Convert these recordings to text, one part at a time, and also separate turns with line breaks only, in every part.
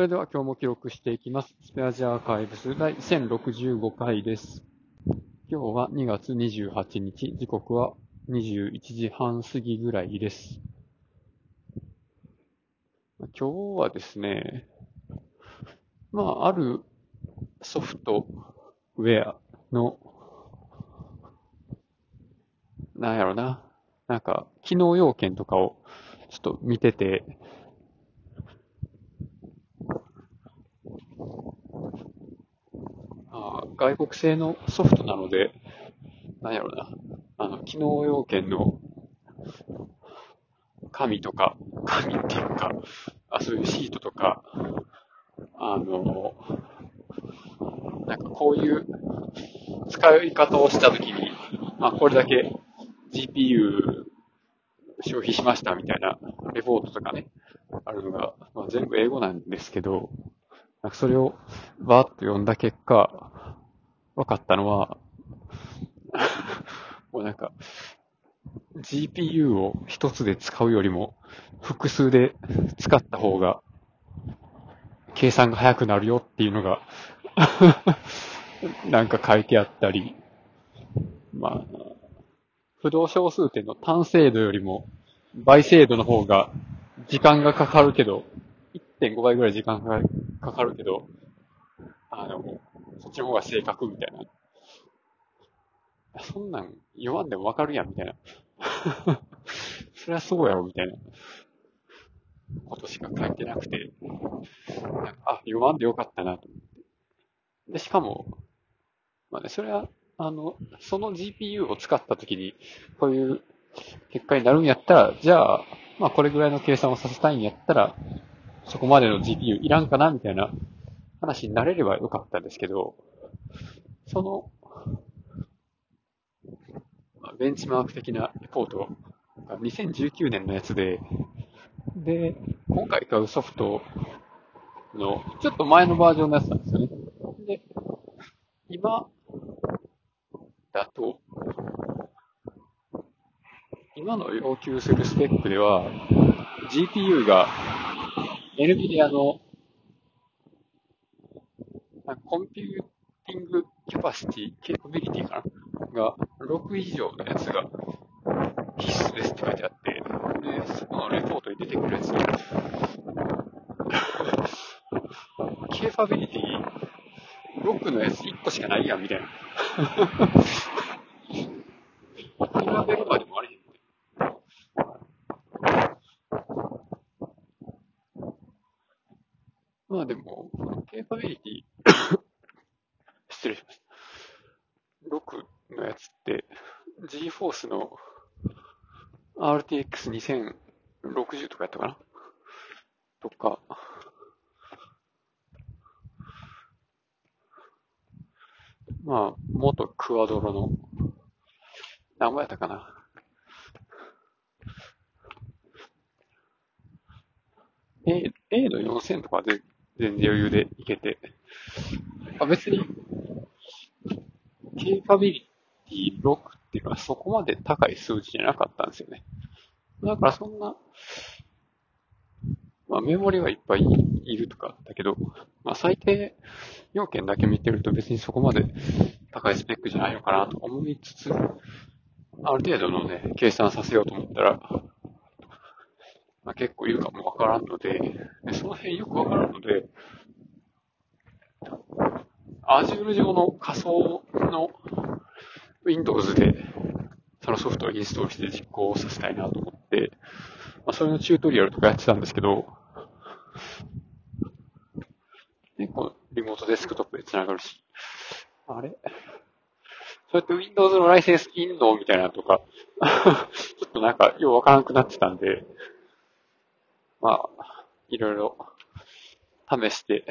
それでは今日も記録していきます。スペアジアアーカイブス第1065回です。今日は2月28日、時刻は21時半過ぎぐらいです。今日はですね、まあ、あるソフトウェアの、なんやろな、なんか、機能要件とかをちょっと見てて、あー外国製のソフトなので、なんやろな、あの、機能要件の紙とか、紙っていうか、あ、そういうシートとか、あの、なんかこういう使い方をしたときに、まあこれだけ GPU 消費しましたみたいなレポートとかね、あるのが、まあ、全部英語なんですけど、なんかそれをバーッと読んだ結果、分かったのは、もうなんか、GPU を一つで使うよりも、複数で使った方が、計算が早くなるよっていうのが、なんか書いてあったり、まあ、不動小数点の単精度よりも、倍精度の方が、時間がかかるけど、1.5倍ぐらい時間がかかるけど、あの、そっちの方が正確みたいな。そんなん読まんでもわかるやん、みたいな。そりゃそうやろ、みたいなことしか書いてなくて、あ、読まんでよかったな、と思って。で、しかも、まあね、それは、あの、その GPU を使ったときに、こういう結果になるんやったら、じゃあ、まあこれぐらいの計算をさせたいんやったら、そこまでの GPU いらんかなみたいな話になれればよかったんですけど、その、ベンチマーク的なレポートが2019年のやつで、で、今回買うソフトのちょっと前のバージョンのやつなんですよね。で、今だと、今の要求するスペックでは、GPU が NVIDIA のコンピューティングキャパシティ、ケーパビリティかな？が6以上のやつが必須ですって書いてあって、で、そのレポートに出てくるやつ、ケーパビリティ6のやつ1個しかないやんみたいな。比べるまでもあれへんね。まあでも、ケーパビリティ、失礼しました。6のやつって、GForce の RTX2060 とかやったかな？とか、まあ、元クワドロの、何ぼやったかな？A, A の4000とかで全然余裕でいけて、あ別に、ケーパビリティ6っていうのはそこまで高い数字じゃなかったんですよね。だからそんな、まあメモリはいっぱいいるとかだけど、まあ最低要件だけ見てると別にそこまで高いスペックじゃないのかなと思いつつ、ある程度のね、計算させようと思ったら、まあ、結構いるかもわからんので、でその辺よくわからんので、Azure 上の仮想の Windows でそのソフトをインストールして実行させたいなと思って、まあ、それのチュートリアルとかやってたんですけど、で、このリモートデスクトップで繋がるし、あれ？そうやって Windows のライセンスいんの？みたいなとか、ちょっとなんかようわからなくなってたんで、まあ、いろいろ試して、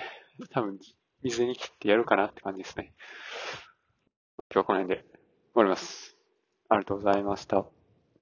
多分水に切ってやるかなって感じですね。今日はこの辺で終わります。ありがとうございました。